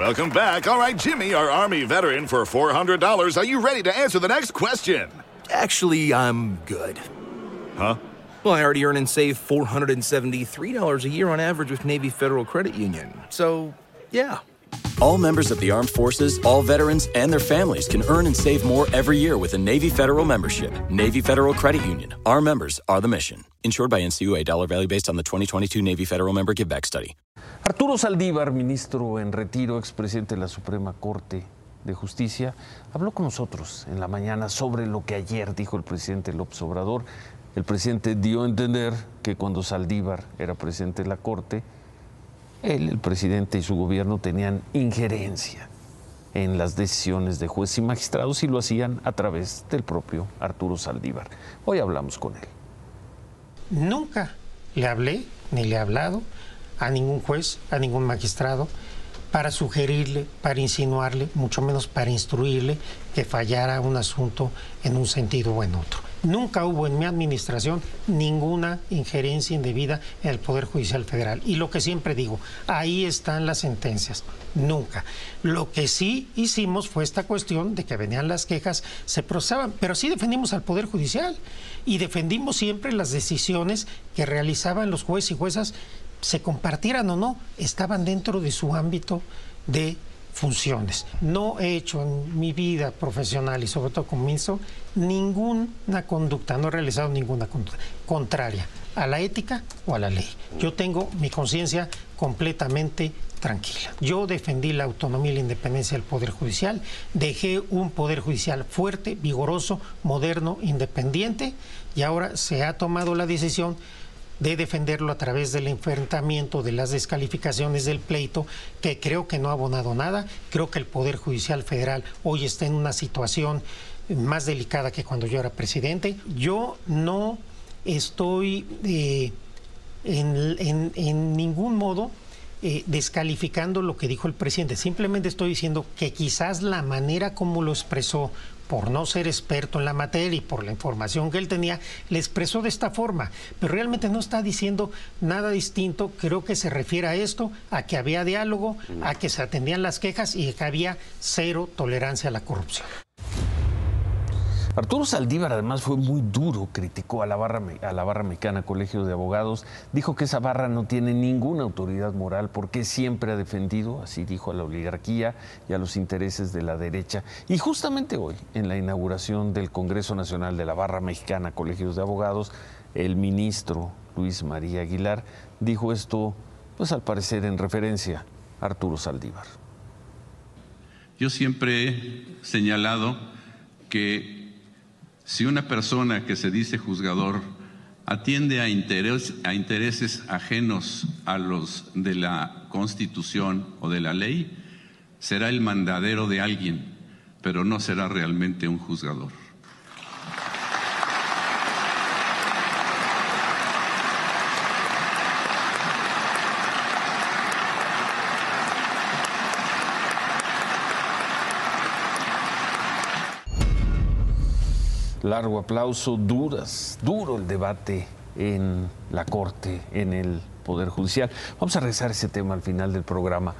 Welcome back. All right, Jimmy, our Army veteran, for $400. Are you ready to answer the next question? Actually, I'm good. Huh? Well, I already earn and save $473 a year on average with Navy Federal Credit Union. So, yeah. All members of the armed forces, all veterans, and their families can earn and save more every year with a Navy Federal membership. Navy Federal Credit Union. Our members are the mission. Insured by NCUA. Dollar value based on the 2022 Navy Federal Member Give Back Study. Arturo Saldívar, ministro en retiro, expresidente de la Suprema Corte de Justicia, habló con nosotros en la mañana sobre lo que ayer dijo el presidente López Obrador. El presidente dio a entender que cuando Saldívar era presidente de la Corte, él, el presidente y su gobierno tenían injerencia en las decisiones de jueces y magistrados y lo hacían a través del propio Arturo Saldívar. Hoy hablamos con él. Nunca le hablé ni le he hablado a ningún juez, a ningún magistrado, para sugerirle, para insinuarle, mucho menos para instruirle que fallara un asunto en un sentido o en otro. Nunca hubo en mi administración ninguna injerencia indebida en el Poder Judicial Federal. Y lo que siempre digo, ahí están las sentencias. Nunca. Lo que sí hicimos fue esta cuestión de que venían las quejas, se procesaban, pero sí defendimos al Poder Judicial y defendimos siempre las decisiones que realizaban los jueces y juezas, se compartieran o no, estaban dentro de su ámbito de funciones. No he hecho en mi vida profesional y sobre todo como ministro ninguna conducta, no he realizado ninguna conducta contraria a la ética o a la ley. Yo tengo mi conciencia completamente tranquila. Yo defendí la autonomía y la independencia del Poder Judicial, dejé un Poder Judicial fuerte, vigoroso, moderno, independiente y ahora se ha tomado la decisión de defenderlo a través del enfrentamiento, de las descalificaciones del pleito, que creo que no ha abonado nada. Creo que el Poder Judicial Federal hoy está en una situación más delicada que cuando yo era presidente. Yo no estoy eh, en, ningún modo eh, descalificando lo que dijo el presidente. Simplemente estoy diciendo que quizás la manera como lo expresó por no ser experto en la materia y por la información que él tenía, le expresó de esta forma, pero realmente no está diciendo nada distinto, creo que se refiere a esto, a que había diálogo, a que se atendían las quejas y que había cero tolerancia a la corrupción. Arturo Saldívar además fue muy duro, criticó a la barra, a la barra mexicana Colegio de Abogados, dijo que esa barra no tiene ninguna autoridad moral porque siempre ha defendido, así dijo, a la oligarquía y a los intereses de la derecha. Y justamente hoy, en la inauguración del Congreso Nacional de la Barra Mexicana Colegios de Abogados, el ministro Luis María Aguilar dijo esto, pues al parecer en referencia a Arturo Saldívar. Yo siempre he señalado que si una persona que se dice juzgador atiende a, intereses ajenos a los de la Constitución o de la ley, será el mandadero de alguien, pero no será realmente un juzgador. Largo aplauso, duras, duro el debate en la Corte, en el Poder Judicial. Vamos a a ese tema al final del programa.